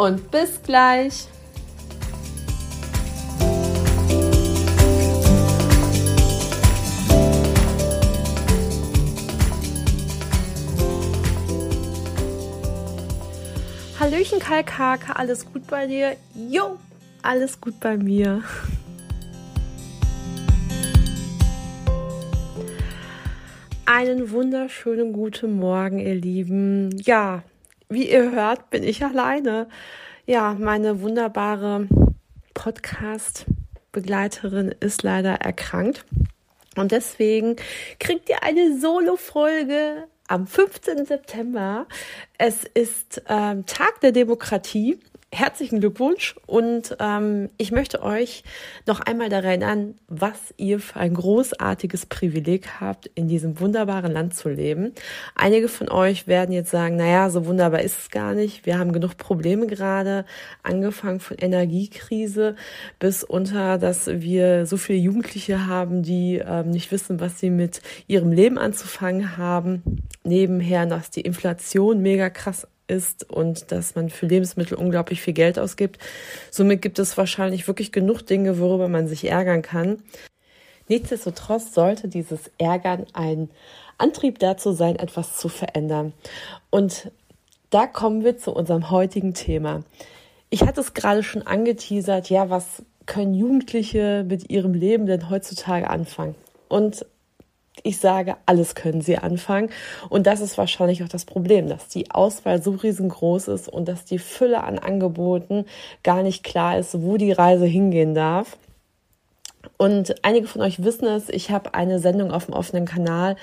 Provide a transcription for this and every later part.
und bis gleich. Hallöchen Kalkake, alles gut bei dir? Jo, alles gut bei mir. Einen wunderschönen guten Morgen, ihr Lieben. Ja, wie ihr hört, bin ich alleine. Ja, meine wunderbare Podcast-Begleiterin ist leider erkrankt. Und deswegen kriegt ihr eine Solo-Folge am 15. September. Es ist ähm, Tag der Demokratie herzlichen Glückwunsch und ähm, ich möchte euch noch einmal daran erinnern, was ihr für ein großartiges Privileg habt, in diesem wunderbaren Land zu leben. Einige von euch werden jetzt sagen, naja, so wunderbar ist es gar nicht. Wir haben genug Probleme gerade, angefangen von Energiekrise bis unter, dass wir so viele Jugendliche haben, die ähm, nicht wissen, was sie mit ihrem Leben anzufangen haben. Nebenher, dass die Inflation mega krass ist und dass man für Lebensmittel unglaublich viel Geld ausgibt. Somit gibt es wahrscheinlich wirklich genug Dinge, worüber man sich ärgern kann. Nichtsdestotrotz sollte dieses Ärgern ein Antrieb dazu sein, etwas zu verändern. Und da kommen wir zu unserem heutigen Thema. Ich hatte es gerade schon angeteasert, ja, was können Jugendliche mit ihrem Leben denn heutzutage anfangen? Und ich sage, alles können sie anfangen. Und das ist wahrscheinlich auch das Problem, dass die Auswahl so riesengroß ist und dass die Fülle an Angeboten gar nicht klar ist, wo die Reise hingehen darf. Und einige von euch wissen es, ich habe eine Sendung auf dem offenen Kanal.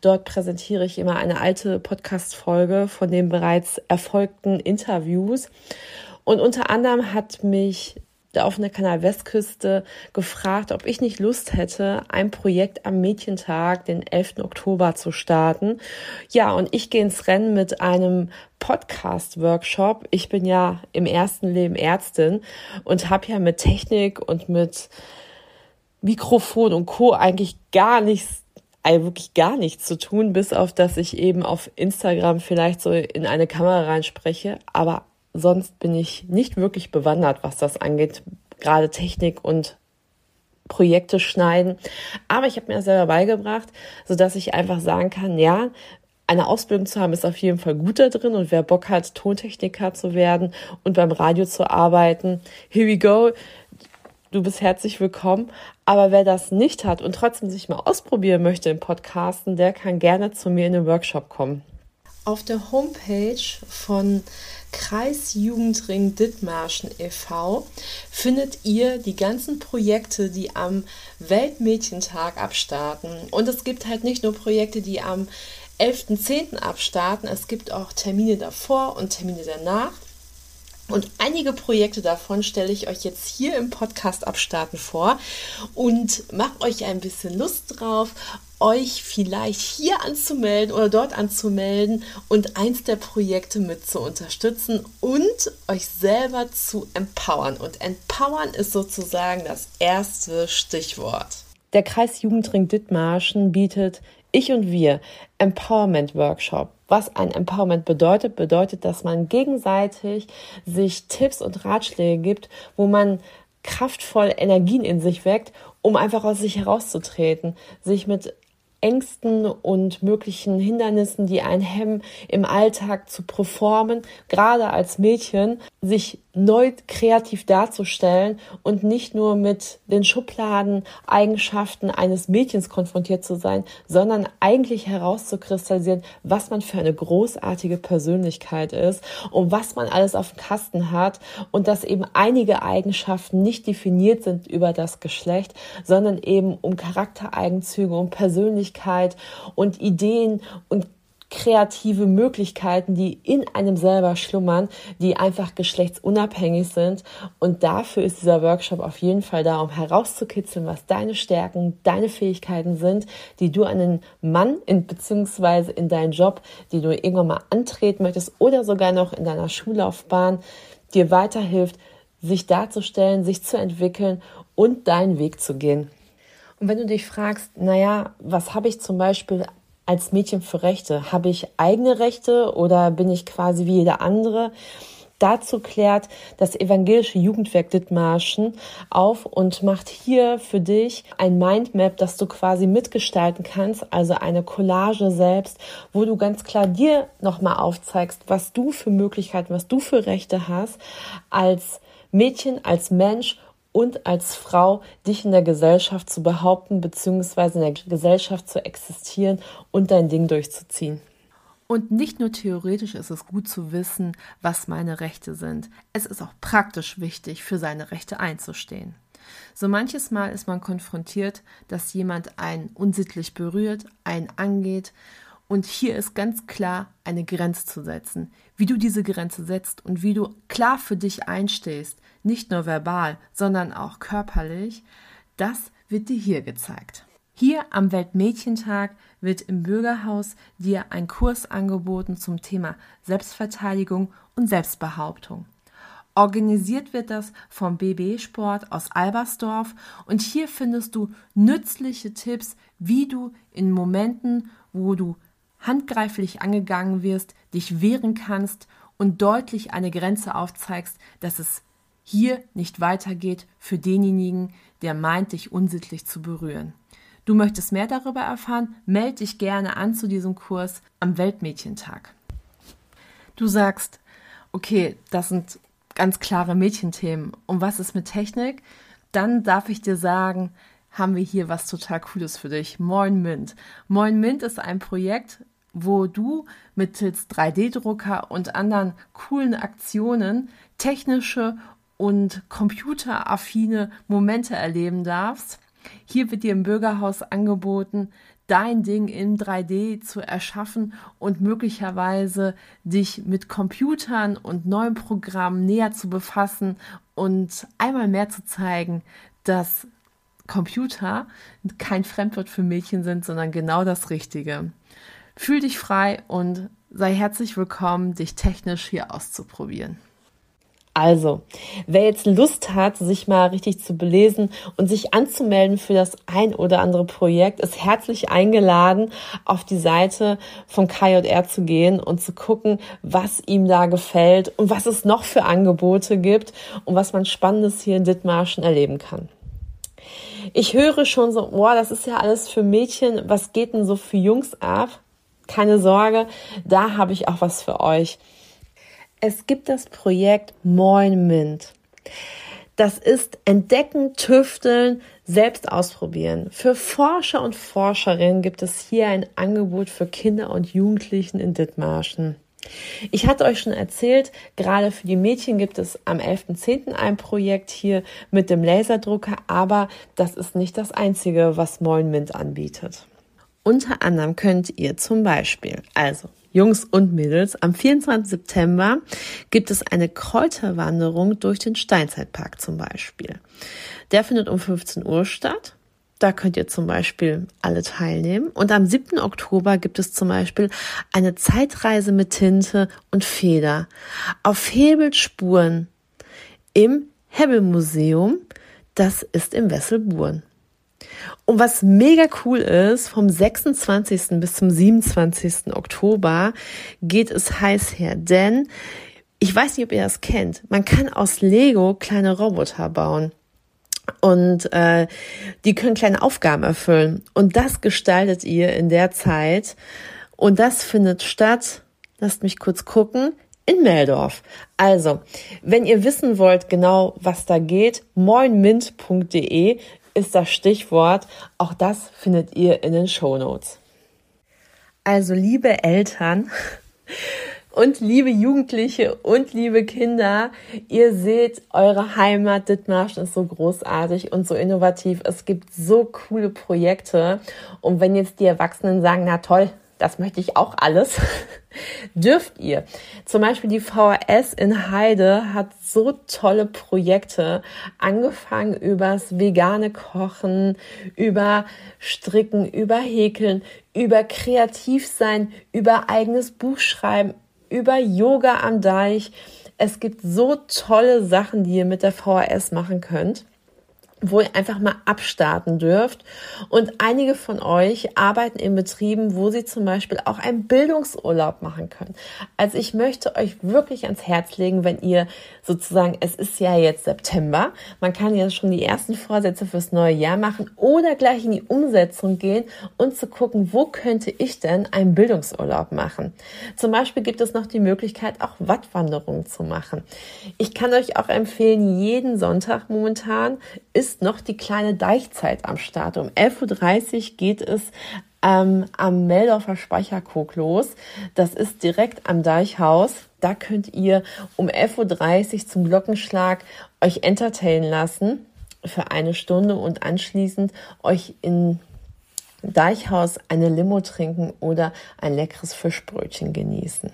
Dort präsentiere ich immer eine alte Podcast-Folge von den bereits erfolgten Interviews. Und unter anderem hat mich der offene Kanal Westküste gefragt, ob ich nicht Lust hätte, ein Projekt am Mädchentag, den 11. Oktober, zu starten. Ja, und ich gehe ins Rennen mit einem Podcast-Workshop. Ich bin ja im ersten Leben Ärztin und habe ja mit Technik und mit Mikrofon und Co. eigentlich gar nichts also wirklich gar nichts zu tun, bis auf dass ich eben auf Instagram vielleicht so in eine Kamera reinspreche, aber sonst bin ich nicht wirklich bewandert, was das angeht, gerade Technik und Projekte schneiden. Aber ich habe mir das selber beigebracht, so dass ich einfach sagen kann, ja, eine Ausbildung zu haben ist auf jeden Fall gut da drin und wer Bock hat, Tontechniker zu werden und beim Radio zu arbeiten, here we go. Du bist herzlich willkommen. Aber wer das nicht hat und trotzdem sich mal ausprobieren möchte im Podcasten, der kann gerne zu mir in den Workshop kommen. Auf der Homepage von Kreisjugendring Dithmarschen e.V. findet ihr die ganzen Projekte, die am Weltmädchentag abstarten. Und es gibt halt nicht nur Projekte, die am 11.10. abstarten, es gibt auch Termine davor und Termine danach. Und einige Projekte davon stelle ich euch jetzt hier im Podcast abstarten vor und mache euch ein bisschen Lust drauf, euch vielleicht hier anzumelden oder dort anzumelden und eins der Projekte mit zu unterstützen und euch selber zu empowern. Und empowern ist sozusagen das erste Stichwort. Der Kreis Jugendring Dithmarschen bietet Ich und Wir Empowerment Workshop. Was ein Empowerment bedeutet, bedeutet, dass man gegenseitig sich Tipps und Ratschläge gibt, wo man kraftvoll Energien in sich weckt, um einfach aus sich herauszutreten, sich mit Ängsten und möglichen Hindernissen, die einen hemmen, im Alltag zu performen, gerade als Mädchen, sich neu kreativ darzustellen und nicht nur mit den Schubladen Eigenschaften eines Mädchens konfrontiert zu sein, sondern eigentlich herauszukristallisieren, was man für eine großartige Persönlichkeit ist und was man alles auf dem Kasten hat und dass eben einige Eigenschaften nicht definiert sind über das Geschlecht, sondern eben um Charaktereigenzüge, um Persönlichkeit und Ideen und kreative Möglichkeiten, die in einem selber schlummern, die einfach geschlechtsunabhängig sind. Und dafür ist dieser Workshop auf jeden Fall da, um herauszukitzeln, was deine Stärken, deine Fähigkeiten sind, die du an den Mann in, beziehungsweise in deinen Job, die du irgendwann mal antreten möchtest oder sogar noch in deiner Schullaufbahn, dir weiterhilft, sich darzustellen, sich zu entwickeln und deinen Weg zu gehen. Und wenn du dich fragst, naja, was habe ich zum Beispiel als Mädchen für Rechte? Habe ich eigene Rechte oder bin ich quasi wie jeder andere? Dazu klärt das evangelische Jugendwerk Dithmarschen auf und macht hier für dich ein Mindmap, das du quasi mitgestalten kannst, also eine Collage selbst, wo du ganz klar dir nochmal aufzeigst, was du für Möglichkeiten, was du für Rechte hast als Mädchen, als Mensch und als Frau dich in der Gesellschaft zu behaupten bzw. in der Gesellschaft zu existieren und dein Ding durchzuziehen. Und nicht nur theoretisch ist es gut zu wissen, was meine Rechte sind. Es ist auch praktisch wichtig, für seine Rechte einzustehen. So manches Mal ist man konfrontiert, dass jemand einen unsittlich berührt, einen angeht und hier ist ganz klar eine Grenze zu setzen. Wie du diese Grenze setzt und wie du klar für dich einstehst, nicht nur verbal, sondern auch körperlich, das wird dir hier gezeigt. Hier am Weltmädchentag wird im Bürgerhaus dir ein Kurs angeboten zum Thema Selbstverteidigung und Selbstbehauptung. Organisiert wird das vom BB Sport aus Albersdorf und hier findest du nützliche Tipps, wie du in Momenten, wo du handgreiflich angegangen wirst, dich wehren kannst und deutlich eine Grenze aufzeigst, dass es hier nicht weitergeht für denjenigen, der meint, dich unsittlich zu berühren. Du möchtest mehr darüber erfahren? Meld dich gerne an zu diesem Kurs am Weltmädchentag. Du sagst, okay, das sind ganz klare Mädchenthemen. Und was ist mit Technik? Dann darf ich dir sagen, haben wir hier was total Cooles für dich. Moin Mint. Moin Mint ist ein Projekt, wo du mittels 3D-Drucker und anderen coolen Aktionen technische und computeraffine Momente erleben darfst. Hier wird dir im Bürgerhaus angeboten, dein Ding in 3D zu erschaffen und möglicherweise dich mit Computern und neuen Programmen näher zu befassen und einmal mehr zu zeigen, dass Computer kein Fremdwort für Mädchen sind, sondern genau das Richtige. Fühl dich frei und sei herzlich willkommen, dich technisch hier auszuprobieren. Also, wer jetzt Lust hat, sich mal richtig zu belesen und sich anzumelden für das ein oder andere Projekt, ist herzlich eingeladen, auf die Seite von KJR zu gehen und zu gucken, was ihm da gefällt und was es noch für Angebote gibt und was man Spannendes hier in Dithmarschen erleben kann. Ich höre schon so, boah, das ist ja alles für Mädchen, was geht denn so für Jungs ab? Keine Sorge, da habe ich auch was für euch. Es gibt das Projekt Moin Mint. Das ist Entdecken, Tüfteln, selbst ausprobieren. Für Forscher und Forscherinnen gibt es hier ein Angebot für Kinder und Jugendlichen in Dithmarschen. Ich hatte euch schon erzählt, gerade für die Mädchen gibt es am 11.10. ein Projekt hier mit dem Laserdrucker, aber das ist nicht das einzige, was Moin Mint anbietet. Unter anderem könnt ihr zum Beispiel, also Jungs und Mädels, am 24. September gibt es eine Kräuterwanderung durch den Steinzeitpark zum Beispiel. Der findet um 15 Uhr statt. Da könnt ihr zum Beispiel alle teilnehmen. Und am 7. Oktober gibt es zum Beispiel eine Zeitreise mit Tinte und Feder auf Hebelspuren im Hebelmuseum. Das ist im Wesselburen. Und was mega cool ist, vom 26. bis zum 27. Oktober geht es heiß her, denn ich weiß nicht, ob ihr das kennt. Man kann aus Lego kleine Roboter bauen. Und äh, die können kleine Aufgaben erfüllen. Und das gestaltet ihr in der Zeit. Und das findet statt, lasst mich kurz gucken, in Meldorf. Also, wenn ihr wissen wollt genau, was da geht, moinmint.de ist das Stichwort. Auch das findet ihr in den Show Notes. Also liebe Eltern und liebe Jugendliche und liebe Kinder, ihr seht, eure Heimat Dithmarschen ist so großartig und so innovativ. Es gibt so coole Projekte. Und wenn jetzt die Erwachsenen sagen, na toll, das möchte ich auch alles, dürft ihr. Zum Beispiel die VHS in Heide hat so tolle Projekte, angefangen übers vegane Kochen, über Stricken, über Häkeln, über kreativ sein, über eigenes Buch schreiben, über Yoga am Deich. Es gibt so tolle Sachen, die ihr mit der VHS machen könnt wo ihr einfach mal abstarten dürft. Und einige von euch arbeiten in Betrieben, wo sie zum Beispiel auch einen Bildungsurlaub machen können. Also ich möchte euch wirklich ans Herz legen, wenn ihr sozusagen, es ist ja jetzt September, man kann ja schon die ersten Vorsätze fürs neue Jahr machen oder gleich in die Umsetzung gehen und zu gucken, wo könnte ich denn einen Bildungsurlaub machen. Zum Beispiel gibt es noch die Möglichkeit, auch Wattwanderungen zu machen. Ich kann euch auch empfehlen, jeden Sonntag momentan ist ist noch die kleine Deichzeit am Start. Um 11.30 Uhr geht es ähm, am Meldorfer Speicherkog los. Das ist direkt am Deichhaus. Da könnt ihr um 11.30 Uhr zum Glockenschlag euch entertainen lassen für eine Stunde und anschließend euch in Deichhaus eine Limo trinken oder ein leckeres Fischbrötchen genießen.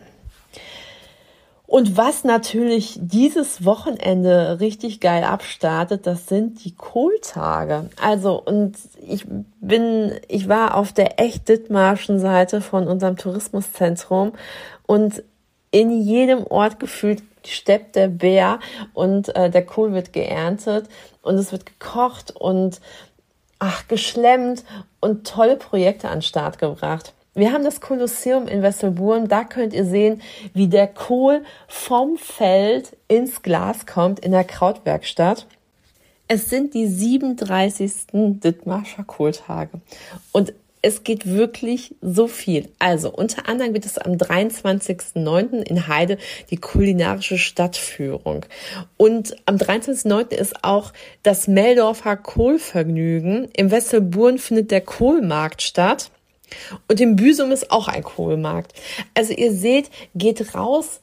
Und was natürlich dieses Wochenende richtig geil abstartet, das sind die Kohltage. Also, und ich bin, ich war auf der echt Dithmarschen Seite von unserem Tourismuszentrum und in jedem Ort gefühlt steppt der Bär und äh, der Kohl wird geerntet und es wird gekocht und ach, geschlemmt und tolle Projekte an Start gebracht. Wir haben das Kolosseum in Wesselburen. Da könnt ihr sehen, wie der Kohl vom Feld ins Glas kommt in der Krautwerkstatt. Es sind die 37. Dithmarscher Kohltage. Und es geht wirklich so viel. Also unter anderem wird es am 23.09. in Heide die kulinarische Stadtführung. Und am 23.09. ist auch das Meldorfer Kohlvergnügen. Im Wesselburen findet der Kohlmarkt statt. Und im Büsum ist auch ein Kohlmarkt. Also ihr seht, geht raus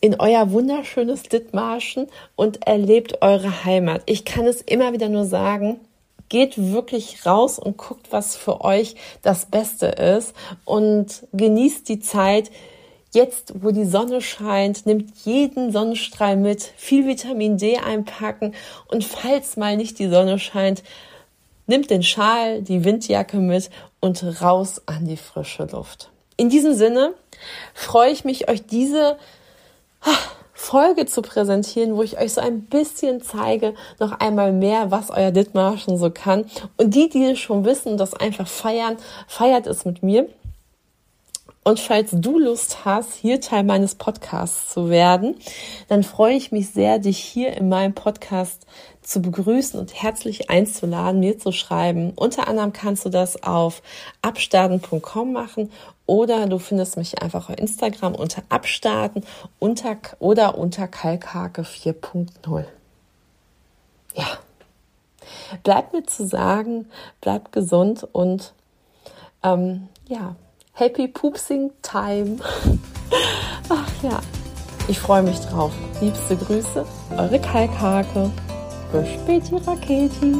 in euer wunderschönes Dithmarschen und erlebt eure Heimat. Ich kann es immer wieder nur sagen, geht wirklich raus und guckt, was für euch das Beste ist und genießt die Zeit. Jetzt, wo die Sonne scheint, nimmt jeden Sonnenstrahl mit, viel Vitamin D einpacken und falls mal nicht die Sonne scheint, nimmt den Schal, die Windjacke mit und raus an die frische Luft. In diesem Sinne freue ich mich, euch diese ah, Folge zu präsentieren, wo ich euch so ein bisschen zeige, noch einmal mehr, was euer Dithmarschen so kann. Und die, die es schon wissen und das einfach feiern, feiert es mit mir. Und falls du Lust hast, hier Teil meines Podcasts zu werden, dann freue ich mich sehr, dich hier in meinem Podcast zu begrüßen und herzlich einzuladen, mir zu schreiben. Unter anderem kannst du das auf abstarten.com machen oder du findest mich einfach auf Instagram unter abstarten unter, oder unter Kalkhake 4.0. Ja. Bleibt mir zu sagen, bleibt gesund und ähm, ja, Happy Poopsing Time. Ach ja, ich freue mich drauf. Liebste Grüße, eure Kalkhake. Bis späti Raketi.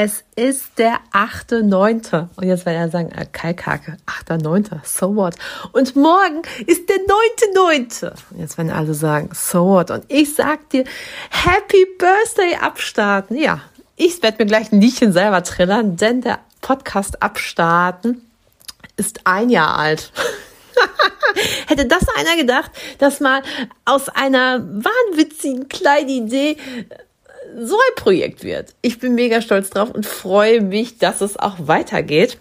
Es ist der 8.9. Und jetzt werden er sagen, äh, Kalkake, 8.9. So what? Und morgen ist der 9.9. Und jetzt werden alle sagen, so what? Und ich sag dir, Happy Birthday abstarten. Ja, ich werde mir gleich ein Liedchen selber trillern, denn der Podcast abstarten ist ein Jahr alt. Hätte das einer gedacht, dass mal aus einer wahnwitzigen kleinen Idee so ein Projekt wird. Ich bin mega stolz drauf und freue mich, dass es auch weitergeht.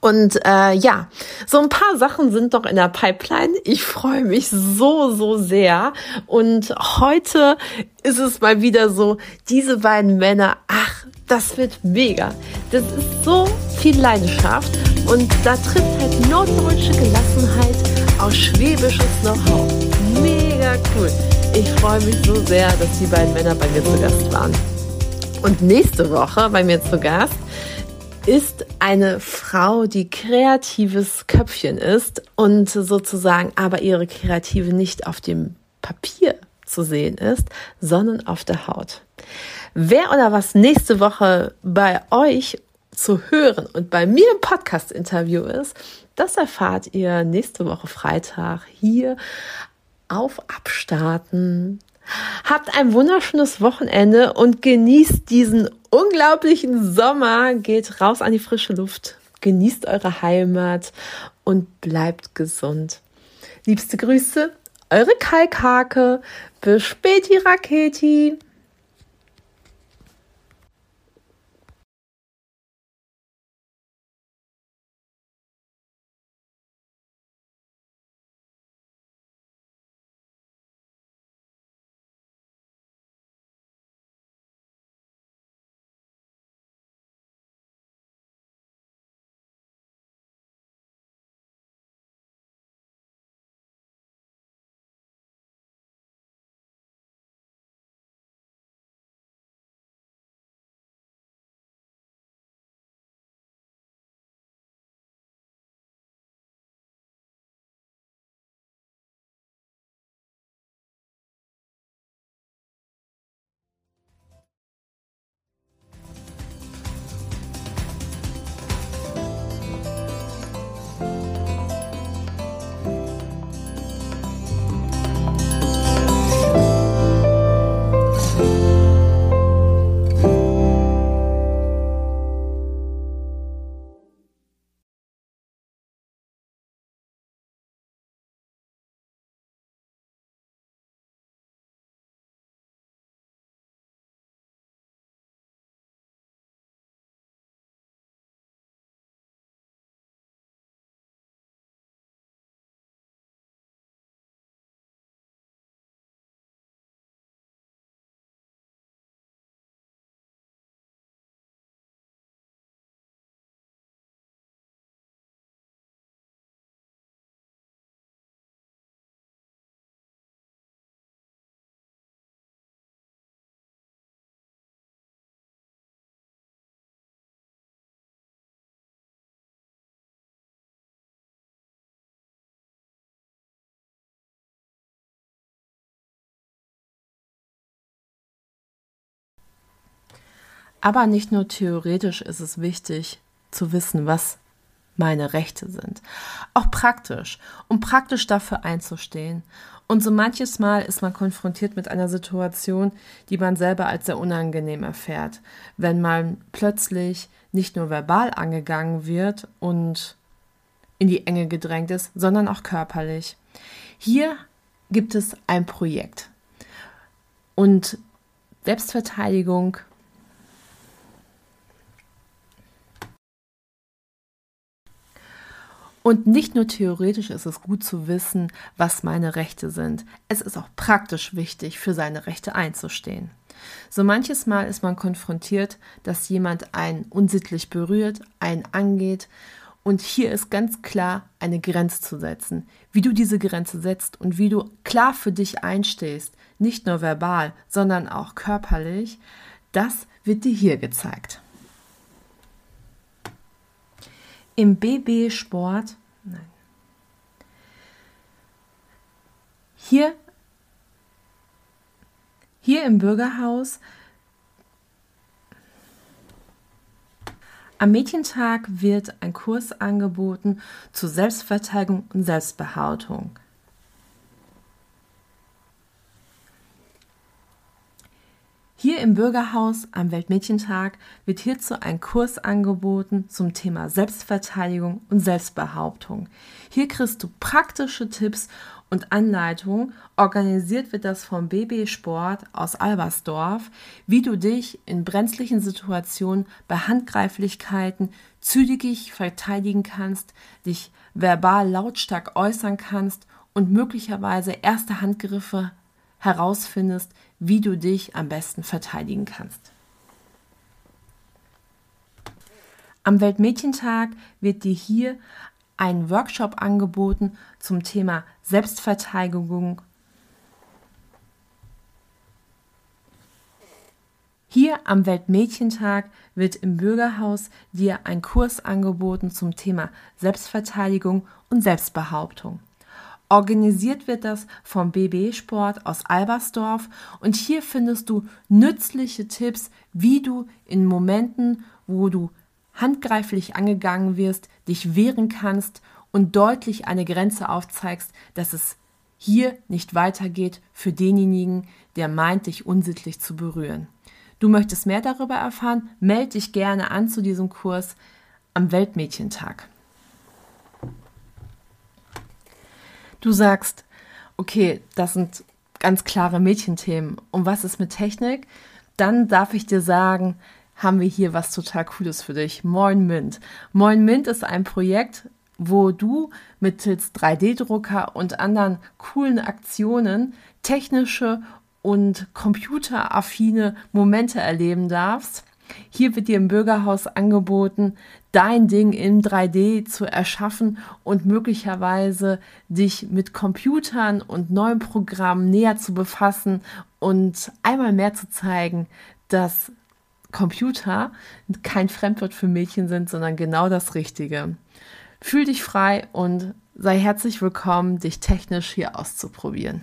Und äh, ja, so ein paar Sachen sind noch in der Pipeline. Ich freue mich so, so sehr. Und heute ist es mal wieder so, diese beiden Männer, ach, das wird mega. Das ist so viel Leidenschaft und da trifft halt norddeutsche Gelassenheit aus schwäbisches Know-how. Cool. Ich freue mich so sehr, dass die beiden Männer bei mir zu Gast waren. Und nächste Woche bei mir zu Gast ist eine Frau, die kreatives Köpfchen ist und sozusagen aber ihre Kreative nicht auf dem Papier zu sehen ist, sondern auf der Haut. Wer oder was nächste Woche bei euch zu hören und bei mir im Podcast-Interview ist, das erfahrt ihr nächste Woche Freitag hier auf Abstarten. Habt ein wunderschönes Wochenende und genießt diesen unglaublichen Sommer. Geht raus an die frische Luft, genießt eure Heimat und bleibt gesund. Liebste Grüße, eure Kalkhake. Bis späti Raketi. Aber nicht nur theoretisch ist es wichtig zu wissen, was meine Rechte sind. Auch praktisch, um praktisch dafür einzustehen. Und so manches Mal ist man konfrontiert mit einer Situation, die man selber als sehr unangenehm erfährt, wenn man plötzlich nicht nur verbal angegangen wird und in die Enge gedrängt ist, sondern auch körperlich. Hier gibt es ein Projekt. Und Selbstverteidigung Und nicht nur theoretisch ist es gut zu wissen, was meine Rechte sind. Es ist auch praktisch wichtig, für seine Rechte einzustehen. So manches Mal ist man konfrontiert, dass jemand einen unsittlich berührt, einen angeht. Und hier ist ganz klar eine Grenze zu setzen. Wie du diese Grenze setzt und wie du klar für dich einstehst, nicht nur verbal, sondern auch körperlich, das wird dir hier gezeigt. Im BB-Sport, nein. Hier, hier im Bürgerhaus Am Mädchentag wird ein Kurs angeboten zur Selbstverteidigung und Selbstbehauptung. Hier im Bürgerhaus am Weltmädchentag wird hierzu ein Kurs angeboten zum Thema Selbstverteidigung und Selbstbehauptung. Hier kriegst du praktische Tipps und Anleitungen. Organisiert wird das vom BB Sport aus Albersdorf, wie du dich in brenzlichen Situationen bei Handgreiflichkeiten zügig verteidigen kannst, dich verbal lautstark äußern kannst und möglicherweise erste Handgriffe herausfindest, wie du dich am besten verteidigen kannst. Am Weltmädchentag wird dir hier ein Workshop angeboten zum Thema Selbstverteidigung. Hier am Weltmädchentag wird im Bürgerhaus dir ein Kurs angeboten zum Thema Selbstverteidigung und Selbstbehauptung. Organisiert wird das vom BB Sport aus Albersdorf und hier findest du nützliche Tipps, wie du in Momenten, wo du handgreiflich angegangen wirst, dich wehren kannst und deutlich eine Grenze aufzeigst, dass es hier nicht weitergeht für denjenigen, der meint, dich unsittlich zu berühren. Du möchtest mehr darüber erfahren? Melde dich gerne an zu diesem Kurs am Weltmädchentag. Du sagst, okay, das sind ganz klare Mädchenthemen und was ist mit Technik, dann darf ich dir sagen, haben wir hier was total Cooles für dich. Moin Mint. Moin Mint ist ein Projekt, wo du mittels 3D-Drucker und anderen coolen Aktionen technische und computeraffine Momente erleben darfst. Hier wird dir im Bürgerhaus angeboten, dein Ding in 3D zu erschaffen und möglicherweise dich mit Computern und neuen Programmen näher zu befassen und einmal mehr zu zeigen, dass Computer kein Fremdwort für Mädchen sind, sondern genau das Richtige. Fühl dich frei und sei herzlich willkommen, dich technisch hier auszuprobieren.